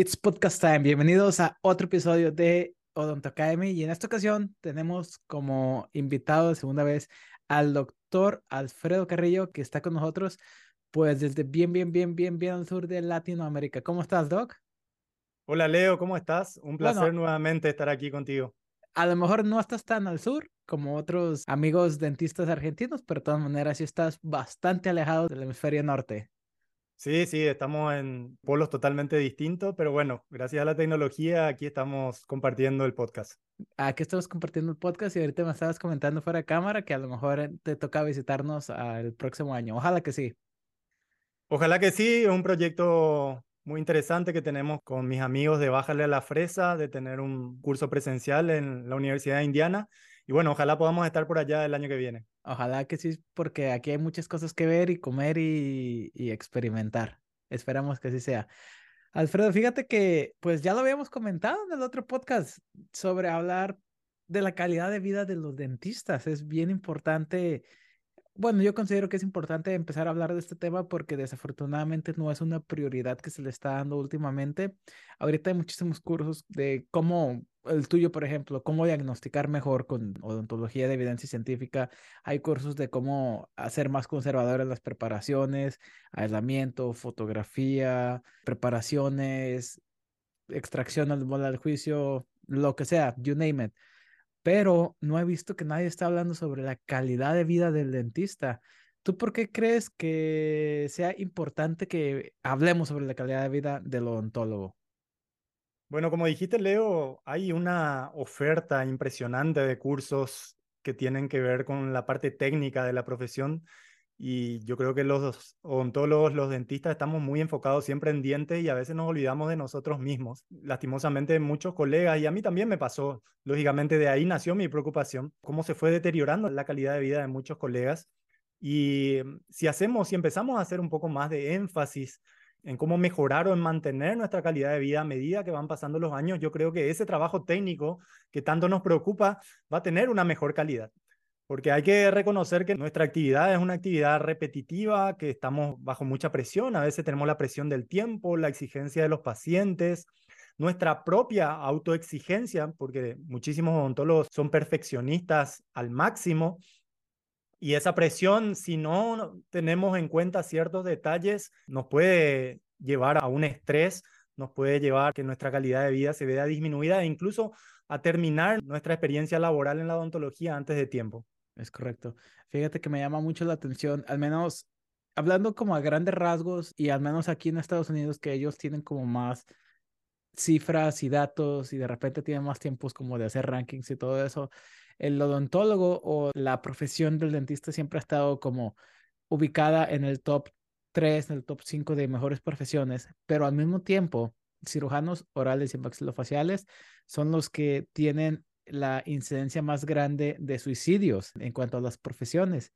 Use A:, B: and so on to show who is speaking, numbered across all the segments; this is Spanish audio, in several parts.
A: It's podcast time. Bienvenidos a otro episodio de Odonto Academy. Y en esta ocasión tenemos como invitado de segunda vez al doctor Alfredo Carrillo, que está con nosotros, pues desde bien, bien, bien, bien, bien al sur de Latinoamérica. ¿Cómo estás, Doc?
B: Hola, Leo, ¿cómo estás? Un placer nuevamente estar aquí contigo.
A: A lo mejor no estás tan al sur como otros amigos dentistas argentinos, pero de todas maneras sí estás bastante alejado del hemisferio norte.
B: Sí, sí, estamos en polos totalmente distintos, pero bueno, gracias a la tecnología aquí estamos compartiendo el podcast.
A: Aquí estamos compartiendo el podcast y ahorita me estabas comentando fuera de cámara que a lo mejor te toca visitarnos el próximo año. Ojalá que sí.
B: Ojalá que sí, es un proyecto muy interesante que tenemos con mis amigos de Bájale a la Fresa, de tener un curso presencial en la Universidad de Indiana. Y bueno, ojalá podamos estar por allá el año que viene.
A: Ojalá que sí, porque aquí hay muchas cosas que ver y comer y, experimentar. Esperamos que así sea. Alfredo, fíjate que pues ya lo habíamos comentado en el otro podcast sobre hablar de la calidad de vida de los dentistas. Es bien importante bueno, yo considero que es importante empezar a hablar de este tema porque desafortunadamente no es una prioridad que se le está dando últimamente. Ahorita hay muchísimos cursos de cómo, el tuyo, por ejemplo, cómo diagnosticar mejor con odontología de evidencia científica. Hay cursos de cómo hacer más conservadoras las preparaciones, aislamiento, fotografía, preparaciones, extracción al del juicio, lo que sea, you name it pero no he visto que nadie está hablando sobre la calidad de vida del dentista. ¿Tú por qué crees que sea importante que hablemos sobre la calidad de vida del odontólogo?
B: Bueno, como dijiste, Leo, hay una oferta impresionante de cursos que tienen que ver con la parte técnica de la profesión y yo creo que los odontólogos, los dentistas, estamos muy enfocados siempre en dientes y a veces nos olvidamos de nosotros mismos. Lastimosamente, muchos colegas, y a mí también me pasó, lógicamente de ahí nació mi preocupación, cómo se fue deteriorando la calidad de vida de muchos colegas. Y mm, si hacemos, si empezamos a hacer un poco más de énfasis en cómo mejorar o en mantener nuestra calidad de vida a medida que van pasando los años, yo creo que ese trabajo técnico que tanto nos preocupa va a tener una mejor calidad porque hay que reconocer que nuestra actividad es una actividad repetitiva, que estamos bajo mucha presión, a veces tenemos la presión del tiempo, la exigencia de los pacientes, nuestra propia autoexigencia, porque muchísimos odontólogos son perfeccionistas al máximo, y esa presión, si no tenemos en cuenta ciertos detalles, nos puede llevar a un estrés, nos puede llevar a que nuestra calidad de vida se vea disminuida e incluso a terminar nuestra experiencia laboral en la odontología antes de tiempo.
A: Es correcto. Fíjate que me llama mucho la atención, al menos hablando como a grandes rasgos y al menos aquí en Estados Unidos que ellos tienen como más cifras y datos y de repente tienen más tiempos como de hacer rankings y todo eso. El odontólogo o la profesión del dentista siempre ha estado como ubicada en el top 3, en el top 5 de mejores profesiones, pero al mismo tiempo, cirujanos orales y maxilofaciales son los que tienen la incidencia más grande de suicidios en cuanto a las profesiones.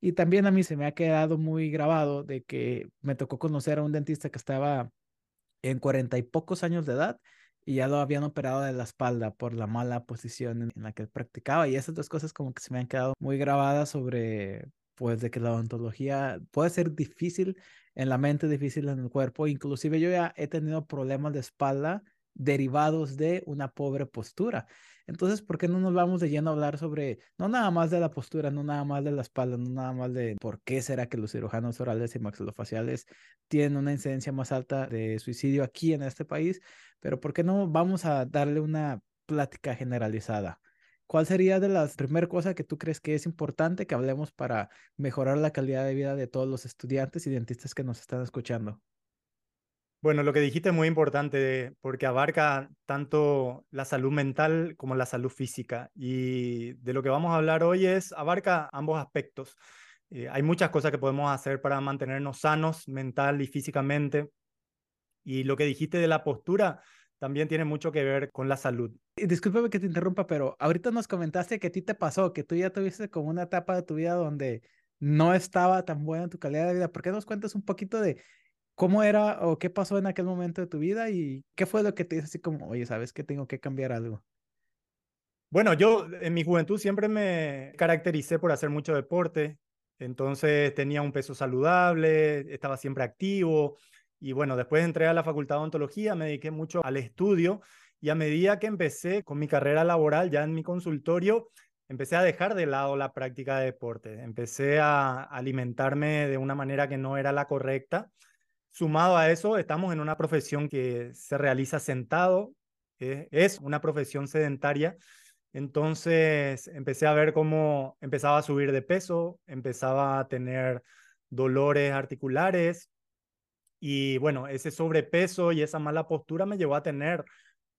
A: Y también a mí se me ha quedado muy grabado de que me tocó conocer a un dentista que estaba en cuarenta y pocos años de edad y ya lo habían operado de la espalda por la mala posición en, la que practicaba. Y esas dos cosas como que se me han quedado muy grabadas sobre, pues, de que la odontología puede ser difícil en la mente, difícil en el cuerpo. Inclusive yo ya he tenido problemas de espalda derivados de una pobre postura. Entonces, ¿por qué no nos vamos de lleno a hablar sobre, no nada más de la postura, no nada más de la espalda, no nada más de por qué será que los cirujanos orales y maxilofaciales tienen una incidencia más alta de suicidio aquí en este país? Pero ¿por qué no vamos a darle una plática generalizada? ¿Cuál sería de las primeras cosas que tú crees que es importante que hablemos para mejorar la calidad de vida de todos los estudiantes y dentistas que nos están escuchando?
B: Bueno, lo que dijiste es muy importante porque abarca tanto la salud mental como la salud física. Y de lo que vamos a hablar hoy es, abarca ambos aspectos. Eh, hay muchas cosas que podemos hacer para mantenernos sanos mental y físicamente. Y lo que dijiste de la postura también tiene mucho que ver con la salud.
A: Discúlpame que te interrumpa, pero ahorita nos comentaste que a ti te pasó, que tú ya tuviste como una etapa de tu vida donde no estaba tan buena tu calidad de vida. ¿Por qué nos cuentas un poquito de ¿Cómo era o qué pasó en aquel momento de tu vida y qué fue lo que te hizo así como, oye, sabes que tengo que cambiar algo?
B: Bueno, yo en mi juventud siempre me caractericé por hacer mucho deporte, entonces tenía un peso saludable, estaba siempre activo. Y bueno, después entré a la facultad de odontología, me dediqué mucho al estudio. Y a medida que empecé con mi carrera laboral ya en mi consultorio, empecé a dejar de lado la práctica de deporte, empecé a alimentarme de una manera que no era la correcta. Sumado a eso, estamos en una profesión que se realiza sentado, eh, es una profesión sedentaria, entonces empecé a ver cómo empezaba a subir de peso, empezaba a tener dolores articulares y bueno, ese sobrepeso y esa mala postura me llevó a tener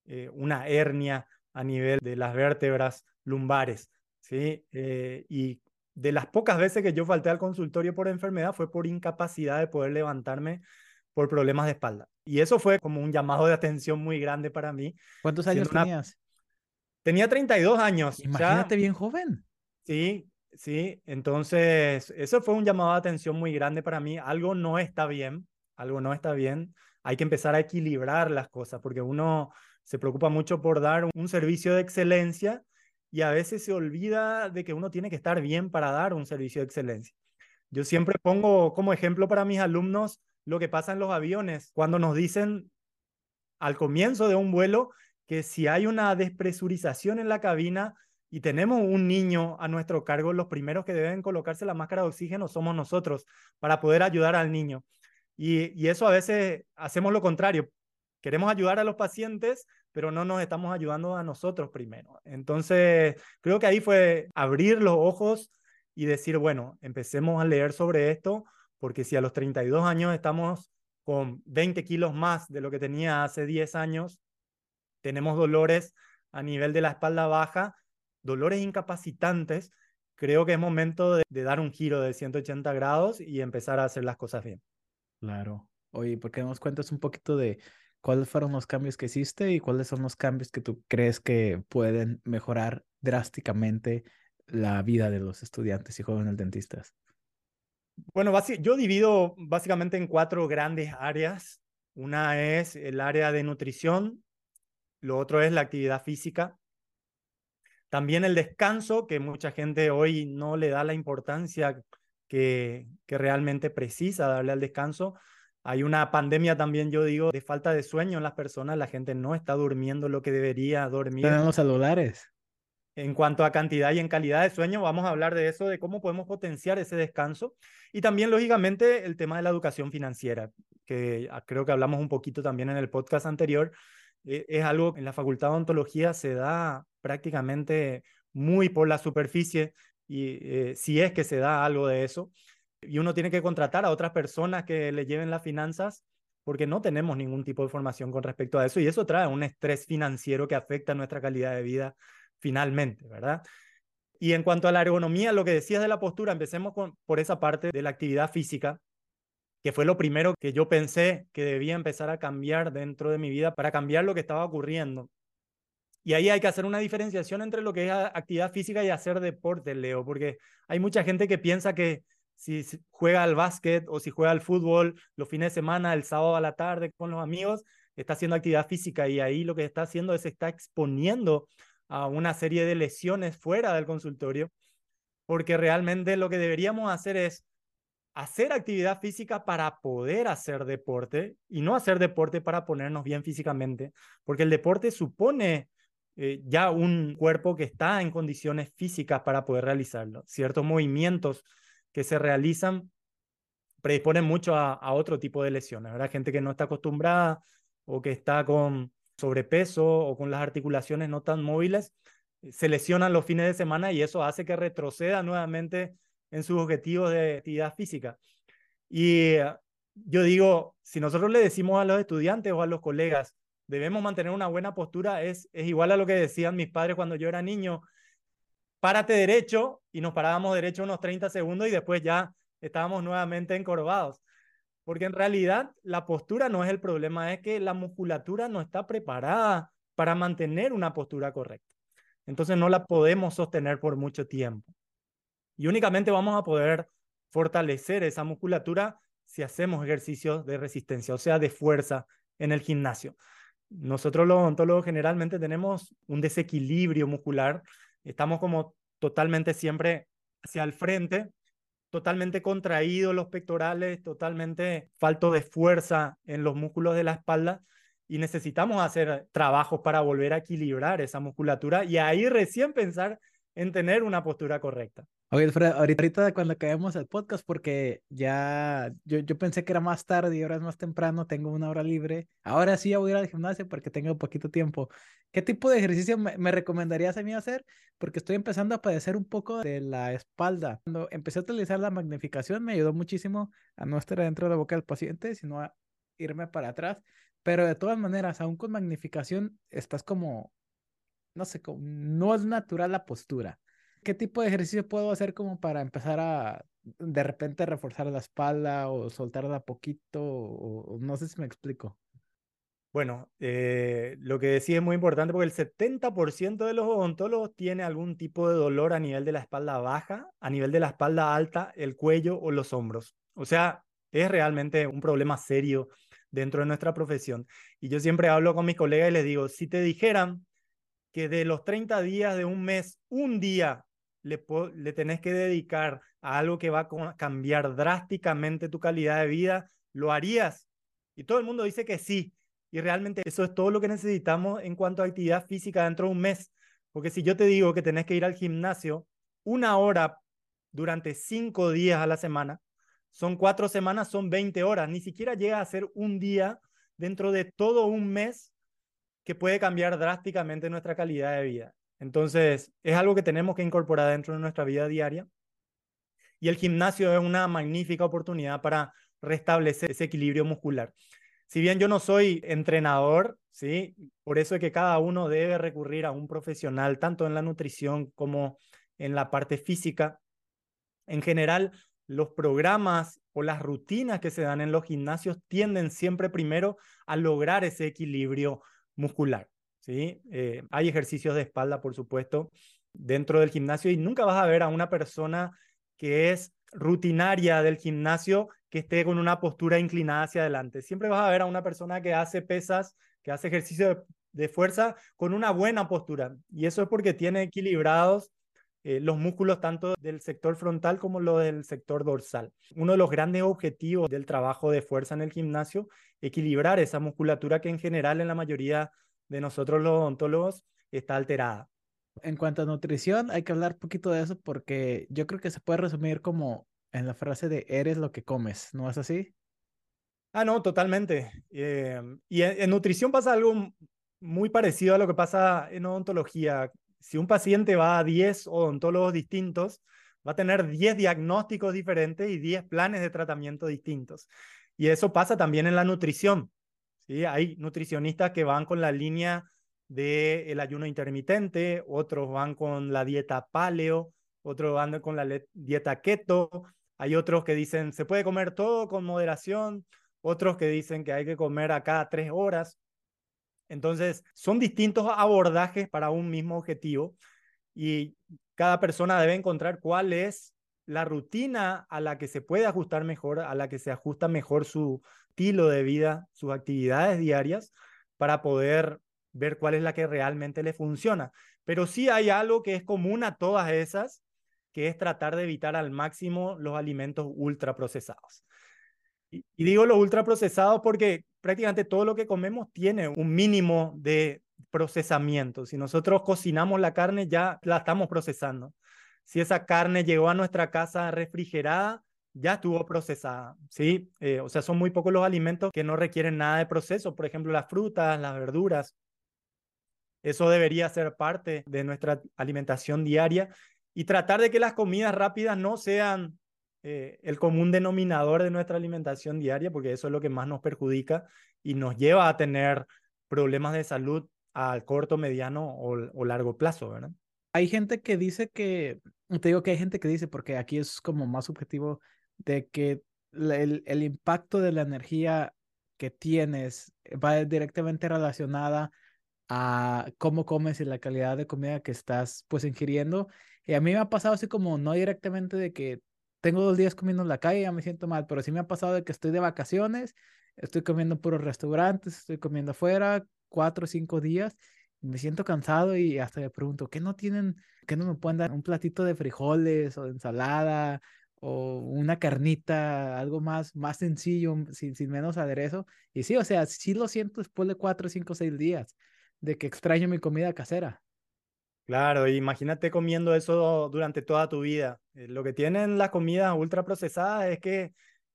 B: eh, una hernia a nivel de las vértebras lumbares. ¿sí? Eh, y de las pocas veces que yo falté al consultorio por enfermedad fue por incapacidad de poder levantarme por problemas de espalda. Y eso fue como un llamado de atención muy grande para mí.
A: ¿Cuántos años tenías?
B: Tenía 32 años.
A: Imagínate bien joven.
B: Sí, sí. Entonces, eso fue un llamado de atención muy grande para mí. Algo no está bien, algo no está bien. Hay que empezar a equilibrar las cosas porque uno se preocupa mucho por dar un servicio de excelencia y a veces se olvida de que uno tiene que estar bien para dar un servicio de excelencia. Yo siempre pongo como ejemplo para mis alumnos lo que pasa en los aviones, cuando nos dicen al comienzo de un vuelo que si hay una despresurización en la cabina y tenemos un niño a nuestro cargo, los primeros que deben colocarse la máscara de oxígeno somos nosotros para poder ayudar al niño. Y, eso a veces hacemos lo contrario. Queremos ayudar a los pacientes, pero no nos estamos ayudando a nosotros primero. Entonces, creo que ahí fue abrir los ojos y decir, bueno, empecemos a leer sobre esto, porque si a los 32 años estamos con 20 kilos más de lo que tenía hace 10 años, tenemos dolores a nivel de la espalda baja, dolores incapacitantes, creo que es momento de, dar un giro de 180 grados y empezar a hacer las cosas bien.
A: Claro. Oye, ¿por qué nos cuentas un poquito de cuáles fueron los cambios que hiciste y cuáles son los cambios que tú crees que pueden mejorar drásticamente la vida de los estudiantes y jóvenes dentistas?
B: Bueno, yo divido básicamente en cuatro grandes áreas. Una es el área de nutrición, lo otro es la actividad física, también el descanso, que mucha gente hoy no le da la importancia que, realmente precisa darle al descanso. Hay una pandemia también, yo digo, de falta de sueño en las personas. La gente no está durmiendo lo que debería dormir.
A: Tenemos celulares.
B: En cuanto a cantidad y en calidad de sueño, vamos a hablar de eso, de cómo podemos potenciar ese descanso. Y también, lógicamente, el tema de la educación financiera, que ah, creo que hablamos un poquito también en el podcast anterior. Eh, es algo que en la Facultad de Ontología se da prácticamente muy por la superficie y eh, si es que se da algo de eso y uno tiene que contratar a otras personas que le lleven las finanzas porque no tenemos ningún tipo de formación con respecto a eso y eso trae un estrés financiero que afecta nuestra calidad de vida finalmente, ¿verdad? Y en cuanto a la ergonomía, lo que decías de la postura, empecemos por esa parte de la actividad física, que fue lo primero que yo pensé que debía empezar a cambiar dentro de mi vida para cambiar lo que estaba ocurriendo. Y ahí hay que hacer una diferenciación entre lo que es actividad física y hacer deporte, Leo, porque hay mucha gente que piensa que si juega al básquet o si juega al fútbol los fines de semana, el sábado a la tarde con los amigos, está haciendo actividad física y ahí lo que está haciendo es está exponiendo a una serie de lesiones fuera del consultorio, porque realmente lo que deberíamos hacer es hacer actividad física para poder hacer deporte y no hacer deporte para ponernos bien físicamente, porque el deporte supone eh, ya un cuerpo que está en condiciones físicas para poder realizarlo. Ciertos movimientos que se realizan predisponen mucho a, otro tipo de lesiones, ¿verdad? Gente que no está acostumbrada o que está con sobrepeso o con las articulaciones no tan móviles, se lesionan los fines de semana y eso hace que retroceda nuevamente en sus objetivos de actividad física. Y eh, yo digo, si nosotros le decimos a los estudiantes o a los colegas, debemos mantener una buena postura, es, es igual a lo que decían mis padres cuando yo era niño, párate derecho y nos parábamos derecho unos 30 segundos y después ya estábamos nuevamente encorvados. Porque en realidad la postura no es el problema, es que la musculatura no está preparada para mantener una postura correcta. Entonces no la podemos sostener por mucho tiempo. Y únicamente vamos a poder fortalecer esa musculatura si hacemos ejercicios de resistencia, o sea, de fuerza en el gimnasio. Nosotros los odontólogos generalmente tenemos un desequilibrio muscular estamos como totalmente siempre hacia el frente totalmente contraídos los pectorales, totalmente falto de fuerza en los músculos de la espalda y necesitamos hacer trabajos para volver a equilibrar esa musculatura y ahí recién pensar en tener una postura correcta.
A: Oye, Fred, ahorita cuando acabemos el podcast, porque ya yo, yo pensé que era más tarde y ahora es más temprano, tengo una hora libre. Ahora sí ya voy a ir al gimnasio porque tengo poquito tiempo. ¿Qué tipo de ejercicio me, me, recomendarías a mí hacer? Porque estoy empezando a padecer un poco de la espalda. Cuando empecé a utilizar la magnificación me ayudó muchísimo a no estar dentro de la boca del paciente, sino a irme para atrás. Pero de todas maneras, aún con magnificación, estás como, no sé, como, no es natural la postura. ¿Qué tipo de ejercicio puedo hacer como para empezar a de repente reforzar la espalda o soltarla poquito? O, no sé si me explico.
B: Bueno, eh, lo que decía es muy importante porque el 70% de los odontólogos tiene algún tipo de dolor a nivel de la espalda baja, a nivel de la espalda alta, el cuello o los hombros. O sea, es realmente un problema serio dentro de nuestra profesión. Y yo siempre hablo con mis colegas y les digo, si te dijeran que de los 30 días de un mes, un día le, le tenés que dedicar a algo que va a cambiar drásticamente tu calidad de vida, ¿lo harías? Y todo el mundo dice que sí. Y realmente eso es todo lo que necesitamos en cuanto a actividad física dentro de un mes. Porque si yo te digo que tenés que ir al gimnasio una hora durante cinco días a la semana, son cuatro semanas, son 20 horas. Ni siquiera llega a ser un día dentro de todo un mes que puede cambiar drásticamente nuestra calidad de vida. Entonces, es algo que tenemos que incorporar dentro de nuestra vida diaria. Y el gimnasio es una magnífica oportunidad para restablecer ese equilibrio muscular. Si bien yo no soy entrenador, ¿sí? Por eso es que cada uno debe recurrir a un profesional, tanto en la nutrición como en la parte física. En general, los programas o las rutinas que se dan en los gimnasios tienden siempre primero a lograr ese equilibrio muscular. Eh, hay ejercicios de espalda, por supuesto, dentro del gimnasio y nunca vas a ver a una persona que es rutinaria del gimnasio que esté con una postura inclinada hacia adelante. Siempre vas a ver a una persona que hace pesas, que hace ejercicio de, fuerza con una buena postura. Y eso es porque tiene equilibrados eh, los músculos tanto del sector frontal como lo del sector dorsal. Uno de los grandes objetivos del trabajo de fuerza en el gimnasio, equilibrar esa musculatura que en general en la mayoría de nosotros los odontólogos está alterada.
A: En cuanto a nutrición, hay que hablar un poquito de eso porque yo creo que se puede resumir como en la frase de eres lo que comes, ¿no es así?
B: Ah, no, totalmente. Eh, y en, nutrición pasa algo muy parecido a lo que pasa en odontología si un paciente va a 10 odontólogos distintos, va a tener 10 diagnósticos diferentes y 10 planes de tratamiento distintos. Y eso pasa también en la nutrición. Hay nutricionistas que van con la línea del ayuno intermitente, otros van con la dieta paleo, otros van con la dieta keto, hay otros que dicen se puede comer todo con moderación, otros que dicen que hay que comer a cada tres horas. Entonces, son distintos abordajes para un mismo objetivo y cada persona debe encontrar cuál es la rutina a la que se puede ajustar mejor, a la que se ajusta mejor su estilo de vida, sus actividades diarias, para poder ver cuál es la que realmente le funciona. Pero sí hay algo que es común a todas esas, que es tratar de evitar al máximo los alimentos ultraprocesados. Y, y digo los ultraprocesados porque prácticamente todo lo que comemos tiene un mínimo de procesamiento. Si nosotros cocinamos la carne, ya la estamos procesando. Si esa carne llegó a nuestra casa refrigerada, ya estuvo procesada, ¿sí? Eh, o sea, son muy pocos los alimentos que no requieren nada de proceso, por ejemplo, las frutas, las verduras. Eso debería ser parte de nuestra alimentación diaria y tratar de que las comidas rápidas no sean eh, el común denominador de nuestra alimentación diaria, porque eso es lo que más nos perjudica y nos lleva a tener problemas de salud al corto, mediano o, largo plazo, ¿verdad?
A: Hay gente que dice que, te digo que hay gente que dice, porque aquí es como más subjetivo, de que el, el impacto de la energía que tienes va directamente relacionada a cómo comes y la calidad de comida que estás pues ingiriendo. Y a mí me ha pasado así como no directamente de que tengo dos días comiendo en la calle, ya me siento mal, pero sí me ha pasado de que estoy de vacaciones, estoy comiendo puros restaurantes, estoy comiendo afuera cuatro o cinco días, y me siento cansado y hasta me pregunto, ¿qué no tienen, qué no me pueden dar un platito de frijoles o de ensalada o una carnita, algo más, más sencillo, sin, sin menos aderezo. Y sí, o sea, sí lo siento después de cuatro, cinco, seis días de que extraño mi comida casera.
B: Claro, imagínate comiendo eso durante toda tu vida. Eh, lo que tienen las comidas ultraprocesadas es que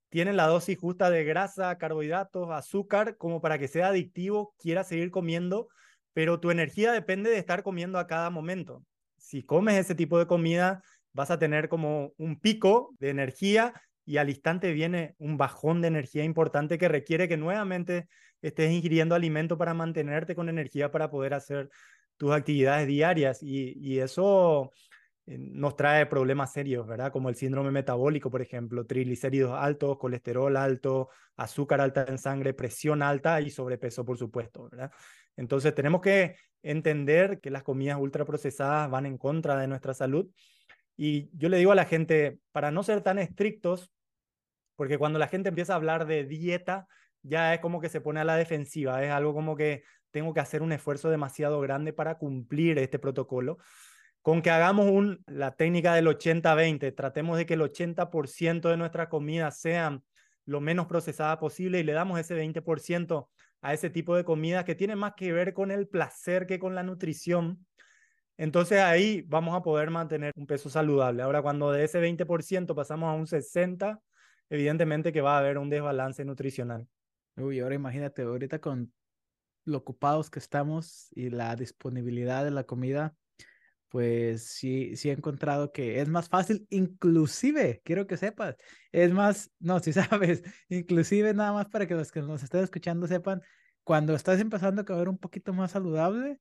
B: tienen la dosis justa de grasa, carbohidratos, azúcar, como para que sea adictivo, quieras seguir comiendo, pero tu energía depende de estar comiendo a cada momento. Si comes ese tipo de comida, vas a tener como un pico de energía y al instante viene un bajón de energía importante que requiere que nuevamente estés ingiriendo alimento para mantenerte con energía para poder hacer tus actividades diarias y, eso eh, nos trae problemas serios, ¿verdad? Como el síndrome metabólico, por ejemplo, triglicéridos altos, colesterol alto, azúcar alta en sangre, presión alta y sobrepeso, por supuesto, ¿verdad? Entonces tenemos que entender que las comidas ultraprocesadas van en contra de nuestra salud y yo le digo a la gente, para no ser tan estrictos, porque cuando la gente empieza a hablar de dieta, ya es como que se pone a la defensiva, es algo como que tengo que hacer un esfuerzo demasiado grande para cumplir este protocolo. Con que hagamos la técnica del 80-20, tratemos de que el 80% de nuestra comida sean lo menos procesada posible y le damos ese 20% a ese tipo de comida que tiene más que ver con el placer que con la nutrición. Entonces ahí vamos a poder mantener un peso saludable. Ahora, cuando de ese 20% pasamos a un 60%, evidentemente que va a haber un desbalance nutricional.
A: Uy, ahora imagínate, ahorita con lo ocupados que estamos y la disponibilidad de la comida, pues sí, sí he encontrado que es más fácil, inclusive, quiero que sepas, es más, no, si sabes, inclusive nada más para que los que nos estén escuchando sepan, cuando estás empezando a comer un poquito más saludable,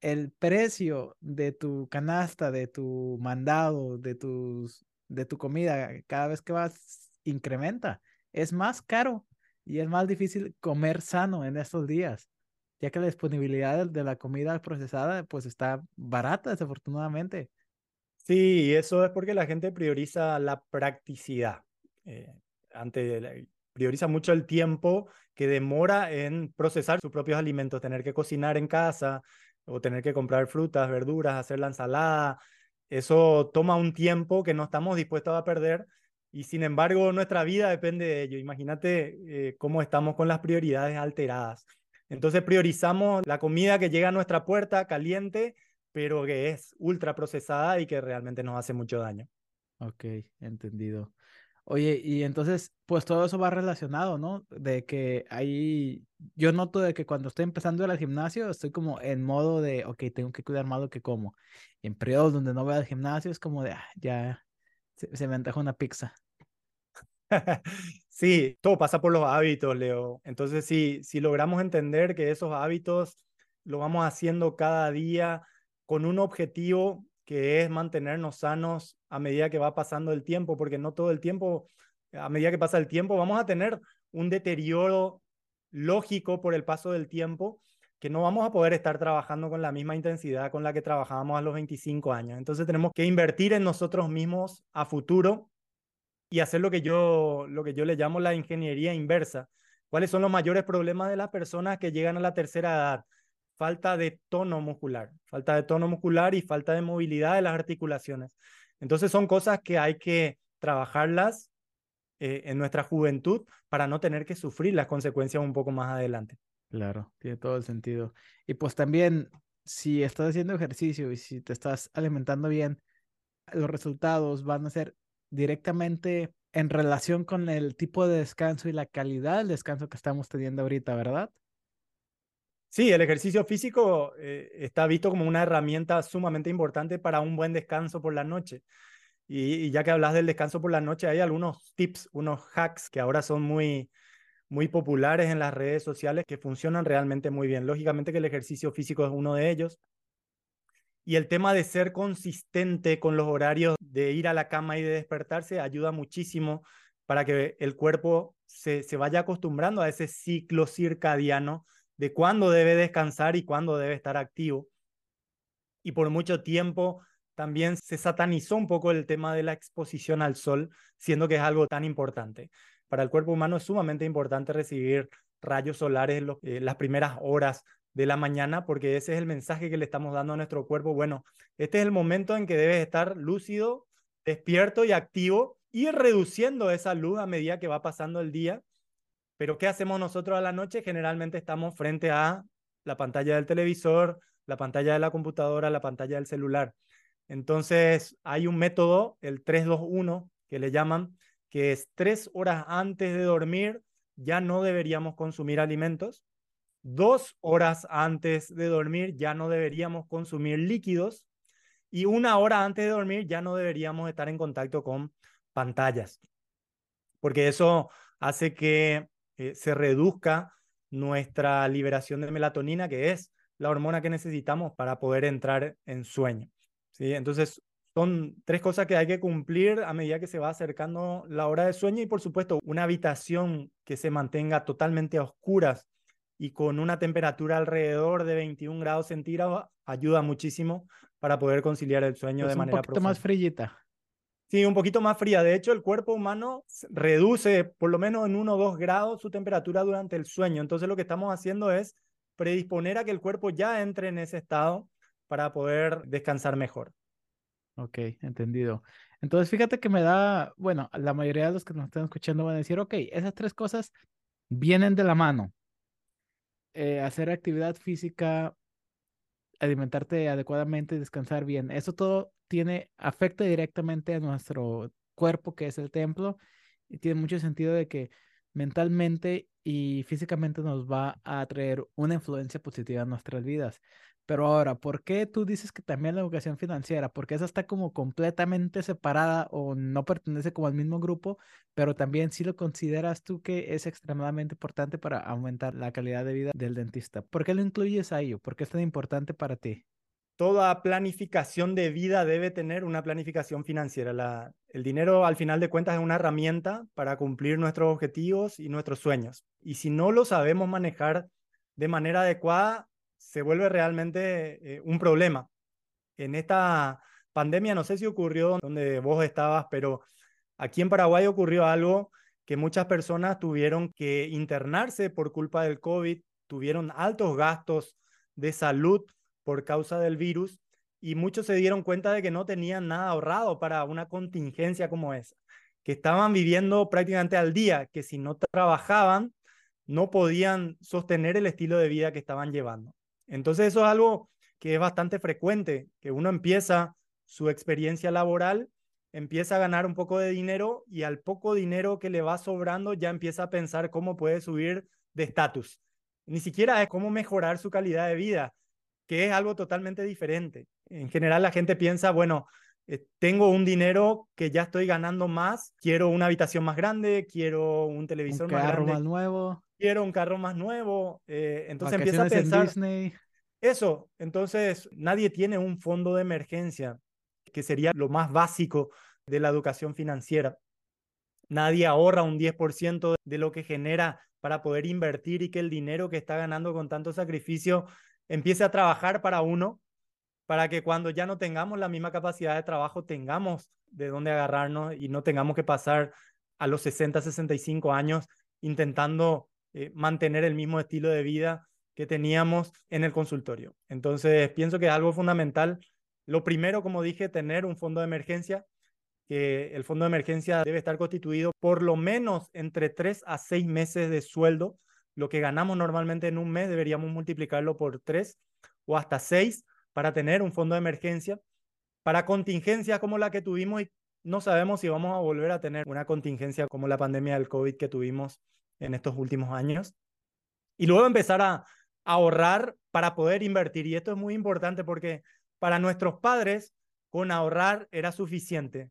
A: el precio de tu canasta, de tu mandado, de, tus, de tu comida, cada vez que vas, incrementa. Es más caro y es más difícil comer sano en estos días, ya que la disponibilidad de la comida procesada pues está barata, desafortunadamente.
B: Sí, eso es porque la gente prioriza la practicidad. Eh, prioriza mucho el tiempo que demora en procesar sus propios alimentos, tener que cocinar en casa, o tener que comprar frutas, verduras, hacer la ensalada. Eso toma un tiempo que no estamos dispuestos a perder y sin embargo nuestra vida depende de ello. Imagínate eh, cómo estamos con las prioridades alteradas. Entonces priorizamos la comida que llega a nuestra puerta caliente, pero que es ultra procesada y que realmente nos hace mucho daño.
A: Ok, entendido. Oye, y entonces, pues todo eso va relacionado, ¿no? De que ahí, yo noto de que cuando estoy empezando el gimnasio, estoy como en modo de, ok, tengo que cuidar más lo que como. En periodos donde no voy al gimnasio, es como de, ah, ya, se, me antoja una pizza.
B: sí, todo pasa por los hábitos, Leo. Entonces, si, si logramos entender que esos hábitos lo vamos haciendo cada día con un objetivo que es mantenernos sanos a medida que va pasando el tiempo, porque no todo el tiempo, a medida que pasa el tiempo, vamos a tener un deterioro lógico por el paso del tiempo que no vamos a poder estar trabajando con la misma intensidad con la que trabajábamos a los 25 años. Entonces tenemos que invertir en nosotros mismos a futuro y hacer lo que yo, lo que yo le llamo la ingeniería inversa. ¿Cuáles son los mayores problemas de las personas que llegan a la tercera edad? Falta de tono muscular, falta de tono muscular y falta de movilidad de las articulaciones. Entonces son cosas que hay que trabajarlas eh, en nuestra juventud para no tener que sufrir las consecuencias un poco más adelante.
A: Claro, tiene todo el sentido. Y pues también, si estás haciendo ejercicio y si te estás alimentando bien, los resultados van a ser directamente en relación con el tipo de descanso y la calidad del descanso que estamos teniendo ahorita, ¿verdad?
B: Sí, el ejercicio físico eh, está visto como una herramienta sumamente importante para un buen descanso por la noche. Y, ya que hablas del descanso por la noche, hay algunos tips, unos hacks que ahora son muy, muy populares en las redes sociales que funcionan realmente muy bien. Lógicamente que el ejercicio físico es uno de ellos. Y el tema de ser consistente con los horarios de ir a la cama y de despertarse ayuda muchísimo para que el cuerpo se, se vaya acostumbrando a ese ciclo circadiano de cuándo debe descansar y cuándo debe estar activo. Y por mucho tiempo también se satanizó un poco el tema de la exposición al sol, siendo que es algo tan importante. Para el cuerpo humano es sumamente importante recibir rayos solares eh, las primeras horas de la mañana, porque ese es el mensaje que le estamos dando a nuestro cuerpo. Bueno, este es el momento en que debes estar lúcido, despierto y activo ir reduciendo esa luz a medida que va pasando el día. Pero ¿qué hacemos nosotros a la noche? Generalmente estamos frente a la pantalla del televisor, la pantalla de la computadora, la pantalla del celular. Entonces, hay un método, el 321, que le llaman, que es tres horas antes de dormir, ya no deberíamos consumir alimentos. Dos horas antes de dormir, ya no deberíamos consumir líquidos. Y una hora antes de dormir, ya no deberíamos estar en contacto con pantallas. Porque eso hace que eh, se reduzca nuestra liberación de melatonina, que es la hormona que necesitamos para poder entrar en sueño. ¿sí? Entonces, son tres cosas que hay que cumplir a medida que se va acercando la hora de sueño y, por supuesto, una habitación que se mantenga totalmente a oscuras y con una temperatura alrededor de 21 grados centígrados ayuda muchísimo para poder conciliar el sueño
A: Pues
B: de
A: un
B: manera
A: poquito
B: profunda.
A: más frillita.
B: Sí, un poquito más fría. De hecho, el cuerpo humano reduce por lo menos en 1 o 2 grados su temperatura durante el sueño. Entonces, lo que estamos haciendo es predisponer a que el cuerpo ya entre en ese estado para poder descansar mejor.
A: Ok, entendido. Entonces, fíjate que me da, bueno, la mayoría de los que nos están escuchando van a decir, ok, esas tres cosas vienen de la mano. Eh, hacer actividad física, alimentarte adecuadamente, descansar bien. Eso todo tiene, afecta directamente a nuestro cuerpo, que es el templo, y tiene mucho sentido de que mentalmente y físicamente nos va a traer una influencia positiva en nuestras vidas. Pero ahora, ¿por qué tú dices que también la educación financiera? Porque esa está como completamente separada o no pertenece como al mismo grupo, pero también sí lo consideras tú que es extremadamente importante para aumentar la calidad de vida del dentista. ¿Por qué lo incluyes a ello? ¿Por qué es tan importante para ti?
B: Toda planificación de vida debe tener una planificación financiera. El dinero, al final de cuentas, es una herramienta para cumplir nuestros objetivos y nuestros sueños. Y si no lo sabemos manejar de manera adecuada, se vuelve realmente eh, un problema. En esta pandemia, no sé si ocurrió donde vos estabas, pero aquí en Paraguay ocurrió algo que muchas personas tuvieron que internarse por culpa del COVID, tuvieron altos gastos de salud por causa del virus y muchos se dieron cuenta de que no tenían nada ahorrado para una contingencia como esa, que estaban viviendo prácticamente al día, que si no trabajaban no podían sostener el estilo de vida que estaban llevando. Entonces eso es algo que es bastante frecuente, que uno empieza su experiencia laboral, empieza a ganar un poco de dinero y al poco dinero que le va sobrando ya empieza a pensar cómo puede subir de estatus. Ni siquiera es cómo mejorar su calidad de vida, que es algo totalmente diferente. En general la gente piensa, bueno, eh, tengo un dinero que ya estoy ganando más, quiero una habitación más grande, quiero un
A: Un
B: televisor más
A: carro
B: grande,
A: más nuevo,
B: quiero un carro más nuevo. eh, entonces empieza a
A: en
B: pensar
A: Disney.
B: eso. Entonces nadie tiene un fondo de emergencia, que sería lo más básico de la educación financiera. Nadie ahorra un 10% de lo que genera para poder invertir y que el dinero que está ganando con tanto sacrificio empiece a trabajar para uno, para que cuando ya no tengamos la misma capacidad de trabajo, tengamos de dónde agarrarnos y no tengamos que pasar a los 60, 65 años intentando eh, mantener el mismo estilo de vida que teníamos en el consultorio. Entonces, pienso que es algo fundamental. Lo primero, como dije, tener un fondo de emergencia, que el fondo de emergencia debe estar constituido por lo menos entre 3 a 6 meses de sueldo. Lo que ganamos normalmente en un mes deberíamos multiplicarlo por 3 o hasta 6 para tener un fondo de emergencia. Para contingencias como la que tuvimos y no sabemos si vamos a volver a tener una contingencia como la pandemia del COVID que tuvimos en estos últimos años. Y luego empezar a, ahorrar para poder invertir. Y esto es muy importante porque para nuestros padres con ahorrar era suficiente.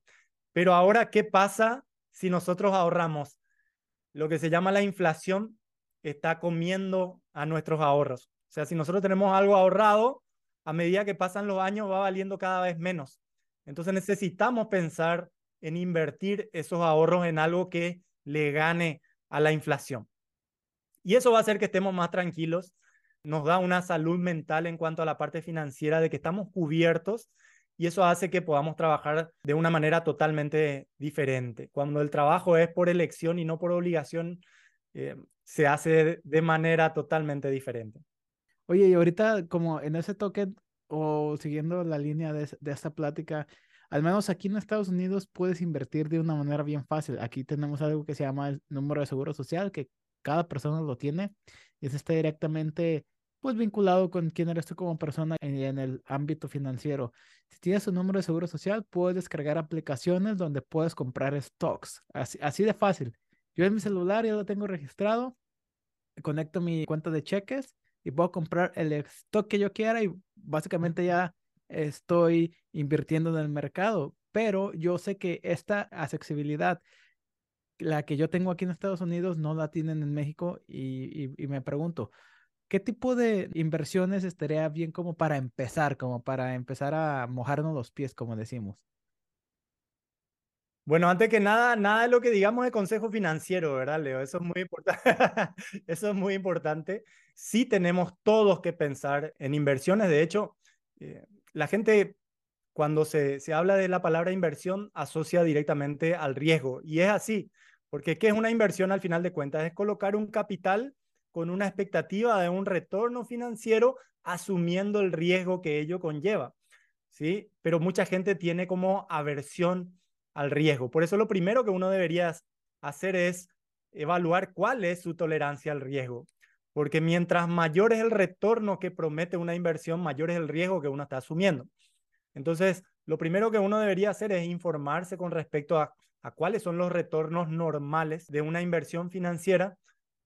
B: Pero ahora, ¿qué pasa si nosotros ahorramos? Lo que se llama la inflación está comiendo a nuestros ahorros. O sea, si nosotros tenemos algo ahorrado, a medida que pasan los años va valiendo cada vez menos. Entonces necesitamos pensar en invertir esos ahorros en algo que le gane a la inflación. Y eso va a hacer que estemos más tranquilos, nos da una salud mental en cuanto a la parte financiera de que estamos cubiertos y eso hace que podamos trabajar de una manera totalmente diferente. Cuando el trabajo es por elección y no por obligación, eh, se hace de manera totalmente diferente.
A: Oye, y ahorita como en ese toque o siguiendo la línea de, esta plática, al menos aquí en Estados Unidos puedes invertir de una manera bien fácil. Aquí tenemos algo que se llama el número de seguro social, que cada persona lo tiene y eso está directamente pues vinculado con quién eres tú como persona en, en, el ámbito financiero. Si tienes un número de seguro social, puedes descargar aplicaciones donde puedes comprar stocks. Así, así de fácil. Yo en mi celular ya lo tengo registrado, conecto mi cuenta de cheques y puedo comprar el stock que yo quiera y básicamente ya estoy invirtiendo en el mercado. Pero yo sé que esta accesibilidad la que yo tengo aquí en Estados Unidos no la tienen en México y, y, y, me pregunto, ¿qué tipo de inversiones estaría bien como para empezar, como para empezar a mojarnos los pies, como decimos?
B: Bueno, antes que nada, nada de lo que digamos de consejo financiero, ¿verdad, Leo? Eso es muy importante. Eso es muy importante. Sí tenemos todos que pensar en inversiones. De hecho, eh, la gente cuando se, se habla de la palabra inversión asocia directamente al riesgo. Y es así, porque ¿qué es una inversión al final de cuentas? Es colocar un capital con una expectativa de un retorno financiero asumiendo el riesgo que ello conlleva. ¿sí? Pero mucha gente tiene como aversión al riesgo. Por eso lo primero que uno debería hacer es evaluar cuál es su tolerancia al riesgo. Porque mientras mayor es el retorno que promete una inversión, mayor es el riesgo que uno está asumiendo. Entonces, lo primero que uno debería hacer es informarse con respecto a, a cuáles son los retornos normales de una inversión financiera,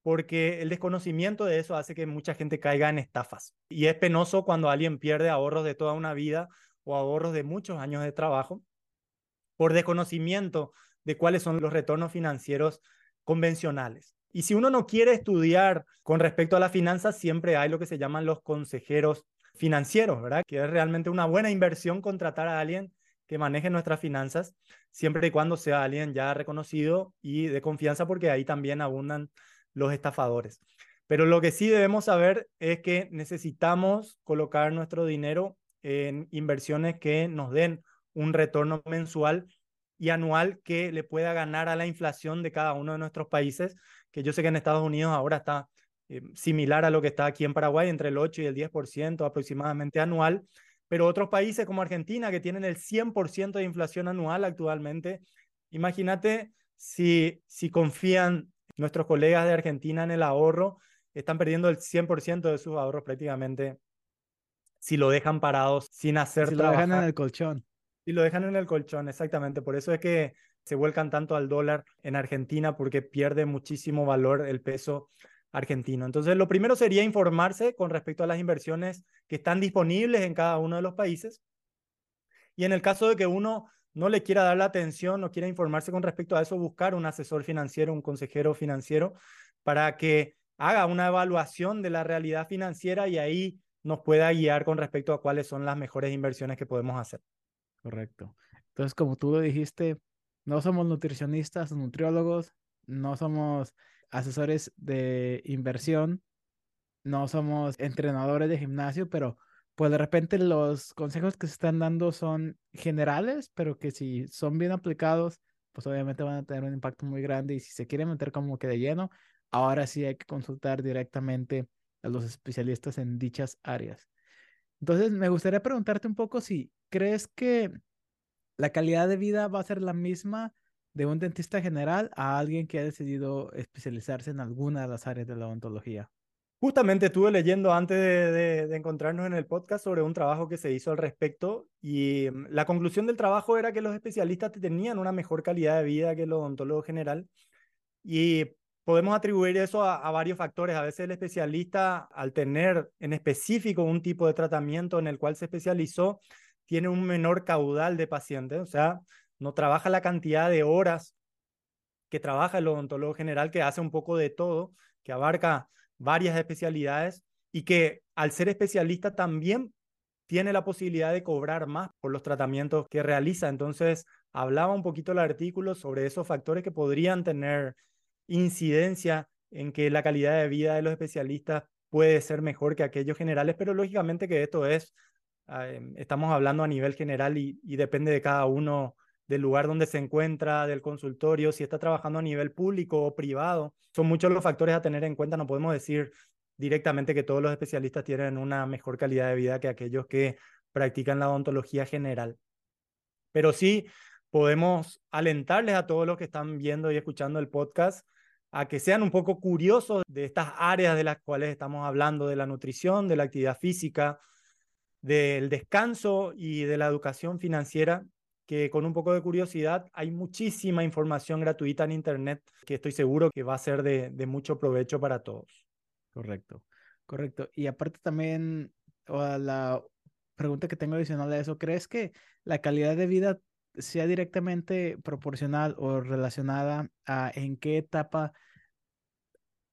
B: porque el desconocimiento de eso hace que mucha gente caiga en estafas. Y es penoso cuando alguien pierde ahorros de toda una vida o ahorros de muchos años de trabajo por desconocimiento de cuáles son los retornos financieros convencionales. Y si uno no quiere estudiar con respecto a las finanzas, siempre hay lo que se llaman los consejeros financieros, ¿verdad? Que es realmente una buena inversión contratar a alguien que maneje nuestras finanzas, siempre y cuando sea alguien ya reconocido y de confianza, porque ahí también abundan los estafadores. Pero lo que sí debemos saber es que necesitamos colocar nuestro dinero en inversiones que nos den un retorno mensual y anual que le pueda ganar a la inflación de cada uno de nuestros países, que yo sé que en Estados Unidos ahora está eh, similar a lo que está aquí en Paraguay, entre el 8 y el 10% aproximadamente anual, pero otros países como Argentina, que tienen el 100% de inflación anual actualmente, imagínate si, si confían nuestros colegas de Argentina en el ahorro, están perdiendo el 100% de sus ahorros prácticamente si lo dejan parados sin hacer
A: si
B: trabajar.
A: lo dejan en el colchón.
B: Y lo dejan en el colchón, exactamente. Por eso es que se vuelcan tanto al dólar en Argentina, porque pierde muchísimo valor el peso argentino. Entonces, lo primero sería informarse con respecto a las inversiones que están disponibles en cada uno de los países. Y en el caso de que uno no le quiera dar la atención, no quiera informarse con respecto a eso, buscar un asesor financiero, un consejero financiero, para que haga una evaluación de la realidad financiera y ahí nos pueda guiar con respecto a cuáles son las mejores inversiones que podemos hacer.
A: Correcto. Entonces, como tú lo dijiste, no somos nutricionistas, nutriólogos, no somos asesores de inversión, no somos entrenadores de gimnasio, pero pues de repente los consejos que se están dando son generales, pero que si son bien aplicados, pues obviamente van a tener un impacto muy grande y si se quiere meter como que de lleno, ahora sí hay que consultar directamente a los especialistas en dichas áreas. Entonces, me gustaría preguntarte un poco si crees que la calidad de vida va a ser la misma de un dentista general a alguien que ha decidido especializarse en alguna de las áreas de la odontología.
B: Justamente estuve leyendo antes de, encontrarnos en el podcast sobre un trabajo que se hizo al respecto y mm, la conclusión del trabajo era que los especialistas tenían una mejor calidad de vida que el odontólogo general y podemos atribuir eso a, a, varios factores. A veces el especialista, al tener en específico un tipo de tratamiento en el cual se especializó, tiene un menor caudal de pacientes, o sea, no trabaja la cantidad de horas que trabaja el odontólogo general, que hace un poco de todo, que abarca varias especialidades y que al ser especialista también tiene la posibilidad de cobrar más por los tratamientos que realiza. Entonces, hablaba un poquito el artículo sobre esos factores que podrían tener incidencia en que la calidad de vida de los especialistas puede ser mejor que aquellos generales, pero lógicamente que esto es Em, estamos hablando a nivel general y, y, depende de cada uno del lugar donde se encuentra, del consultorio, si está trabajando a nivel público o privado. Son muchos los factores a tener en cuenta. No podemos decir directamente que todos los especialistas tienen una mejor calidad de vida que aquellos que practican la odontología general. pero sí podemos alentarles a todos los que están viendo y escuchando el podcast a que sean un poco curiosos de estas áreas de las cuales estamos hablando, de la nutrición, de la actividad física, del descanso y de la educación financiera, que con un poco de curiosidad hay muchísima información gratuita en Internet que estoy seguro que va a ser de, mucho provecho para todos.
A: Correcto, correcto. Y aparte también, la pregunta que tengo adicional a eso, ¿crees que la calidad de vida sea directamente proporcional o relacionada a en qué etapa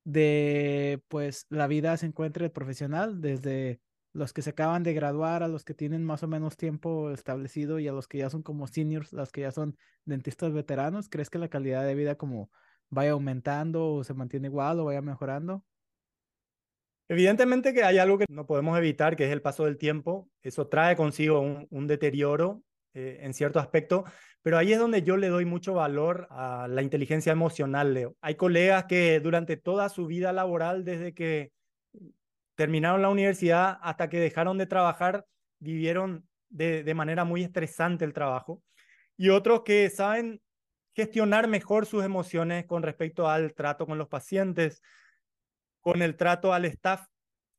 A: de pues la vida se encuentre el profesional, desde los que se acaban de graduar a los que tienen más o menos tiempo establecido y a los que ya son como seniors, los que ya son dentistas veteranos, ¿crees que la calidad de vida como vaya aumentando o se mantiene igual o vaya mejorando?
B: Evidentemente que hay algo que no podemos evitar, que es el paso del tiempo. Eso trae consigo un, deterioro eh, en cierto aspecto, pero ahí es donde yo le doy mucho valor a la inteligencia emocional, Leo. Hay colegas que durante toda su vida laboral, desde que terminaron la universidad hasta que dejaron de trabajar, vivieron de, de manera muy estresante el trabajo. Y otros que saben gestionar mejor sus emociones con respecto al trato con los pacientes, con el trato al staff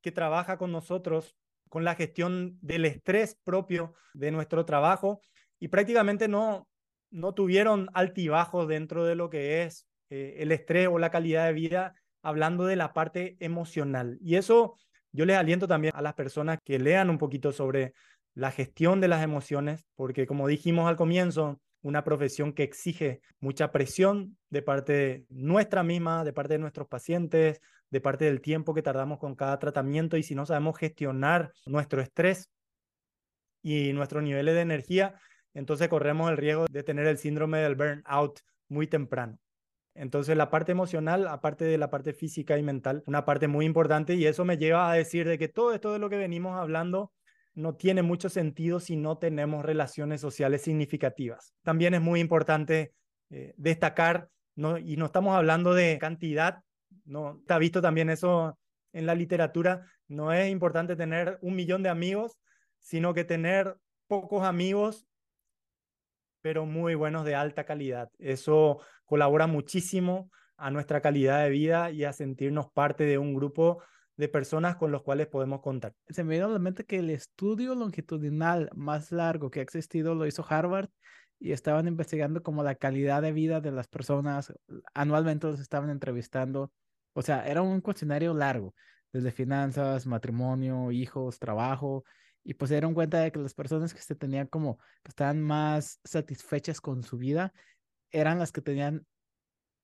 B: que trabaja con nosotros con la gestión del estrés propio de nuestro trabajo y prácticamente no, no tuvieron altibajos dentro de lo que es eh, el estrés o la calidad de vida, hablando de la parte emocional. Y eso yo les aliento también a las personas que lean un poquito sobre la gestión de las emociones, porque como dijimos al comienzo, una profesión que exige mucha presión de parte nuestra misma, de parte de nuestros pacientes, de parte del tiempo que tardamos con cada tratamiento y si no sabemos gestionar nuestro estrés y nuestros niveles de energía, entonces corremos el riesgo de tener el síndrome del burnout muy temprano. Entonces la parte emocional, aparte de la parte física y mental, una parte muy importante y eso me lleva a decir de que todo esto de lo que venimos hablando no tiene mucho sentido si no tenemos relaciones sociales significativas. También es muy importante eh, destacar, no, y no estamos hablando de cantidad, no está visto también eso en la literatura, no es importante tener un millón de amigos, sino que tener pocos amigos, pero muy buenos de alta calidad. Eso colabora muchísimo a nuestra calidad de vida y a sentirnos parte de un grupo de personas con los cuales podemos contar.
A: Se me vino la mente que el estudio longitudinal más largo que ha existido lo hizo Harvard y estaban investigando como la calidad de vida de las personas. Anualmente los estaban entrevistando. O sea, era un cuestionario largo, desde finanzas, matrimonio, hijos, trabajo. Y pues se dieron cuenta de que las personas que se tenían como, que estaban más satisfechas con su vida, eran las que tenían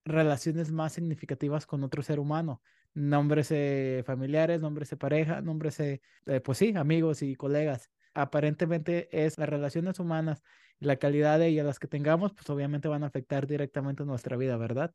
A: relaciones más significativas con otro ser humano nómbrese familiares, nómbrese pareja, nómbrese, eh, pues sí, amigos y colegas. Aparentemente es las relaciones humanas y la calidad de ellas las que tengamos, pues obviamente van a afectar directamente nuestra vida, ¿verdad?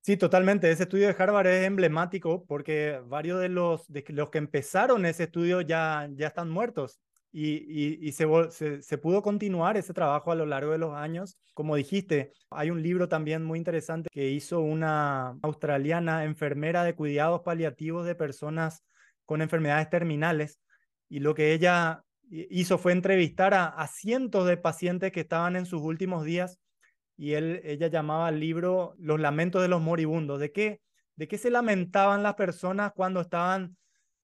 B: Sí, totalmente. Ese estudio de Harvard es emblemático porque varios de los, de los que empezaron ese estudio ya, ya están muertos y, se, pudo continuar ese trabajo a lo largo de los años. Como dijiste, hay un libro también muy interesante que hizo una australiana enfermera de cuidados paliativos de personas con enfermedades terminales y lo que ella hizo fue entrevistar a, cientos de pacientes que estaban en sus últimos días y él, ella llamaba al libro Los lamentos de los moribundos. ¿De qué, ¿De qué se lamentaban las personas cuando estaban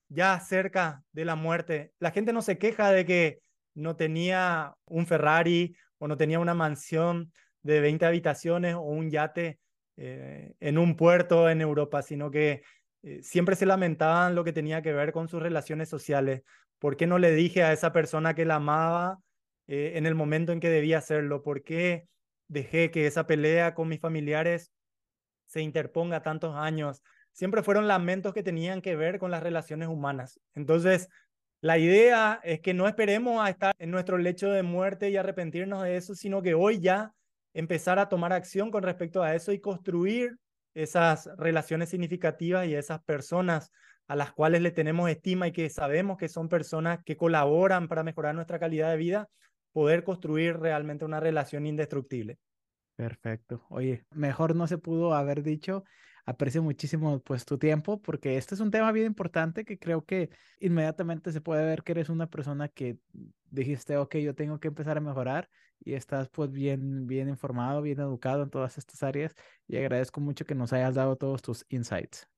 B: ya cerca de la muerte. La gente no se queja de que no tenía un Ferrari o no tenía una mansión de 20 habitaciones o un yate eh, en un puerto en Europa, sino que eh, siempre se lamentaban lo que tenía que ver con sus relaciones sociales. ¿Por qué no le dije a esa persona que la amaba eh, en el momento en que debía hacerlo? ¿Por qué dejé que esa pelea con mis familiares se interponga tantos años? Siempre fueron lamentos que tenían que ver con las relaciones humanas. Entonces, la idea es que no esperemos a estar en nuestro lecho de muerte y arrepentirnos de eso, sino que hoy ya empezar a tomar acción con respecto a eso y construir esas relaciones significativas y esas personas a las cuales le tenemos estima y que sabemos que son personas que colaboran para mejorar nuestra calidad de vida, poder construir realmente una relación indestructible.
A: Perfecto. Oye, mejor no se pudo haber dicho. Aprecio muchísimo pues tu tiempo porque este es un tema bien importante que creo que inmediatamente se puede ver que eres una persona que dijiste, ok, yo tengo que empezar a mejorar y estás pues bien, bien informado, bien educado en todas estas áreas y agradezco mucho que nos hayas dado todos tus insights.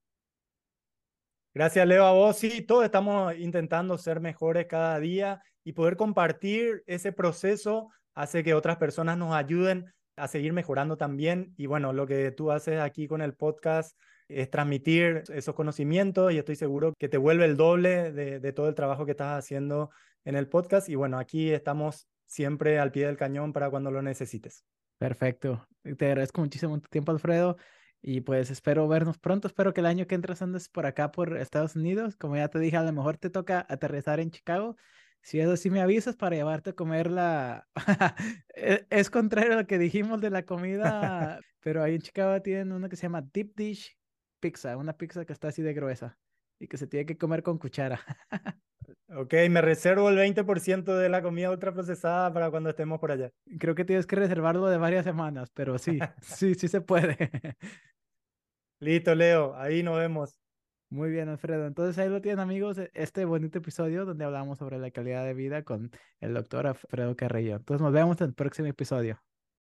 B: Gracias, Leo, a vos. Sí, todos estamos intentando ser mejores cada día y poder compartir ese proceso hace que otras personas nos ayuden a seguir mejorando también. Y bueno, lo que tú haces aquí con el podcast es transmitir esos conocimientos y estoy seguro que te vuelve el doble de, de todo el trabajo que estás haciendo en el podcast. Y bueno, aquí estamos siempre al pie del cañón para cuando lo necesites.
A: Perfecto. Te agradezco muchísimo tu tiempo, Alfredo. Y pues espero vernos pronto. Espero que el año que entres andes por acá, por Estados Unidos. Como ya te dije, a lo mejor te toca aterrizar en Chicago. Si eso sí me avisas para llevarte a comer la... E, es contrario a lo que dijimos de la comida, pero ahí en Chicago tienen una que se llama Deep Dish Pizza, una pizza que está así de gruesa y que se tiene que comer con cuchara.
B: ok, me reservo el 20% de la comida ultraprocesada para cuando estemos por allá.
A: Creo que tienes que reservarlo de varias semanas, pero sí, sí, sí se puede.
B: Listo, Leo, ahí nos vemos.
A: Muy bien, Alfredo. Entonces ahí lo tienen, amigos, este bonito episodio donde hablamos sobre la calidad de vida con el doctor Alfredo Carrillo. Entonces nos vemos en el próximo episodio.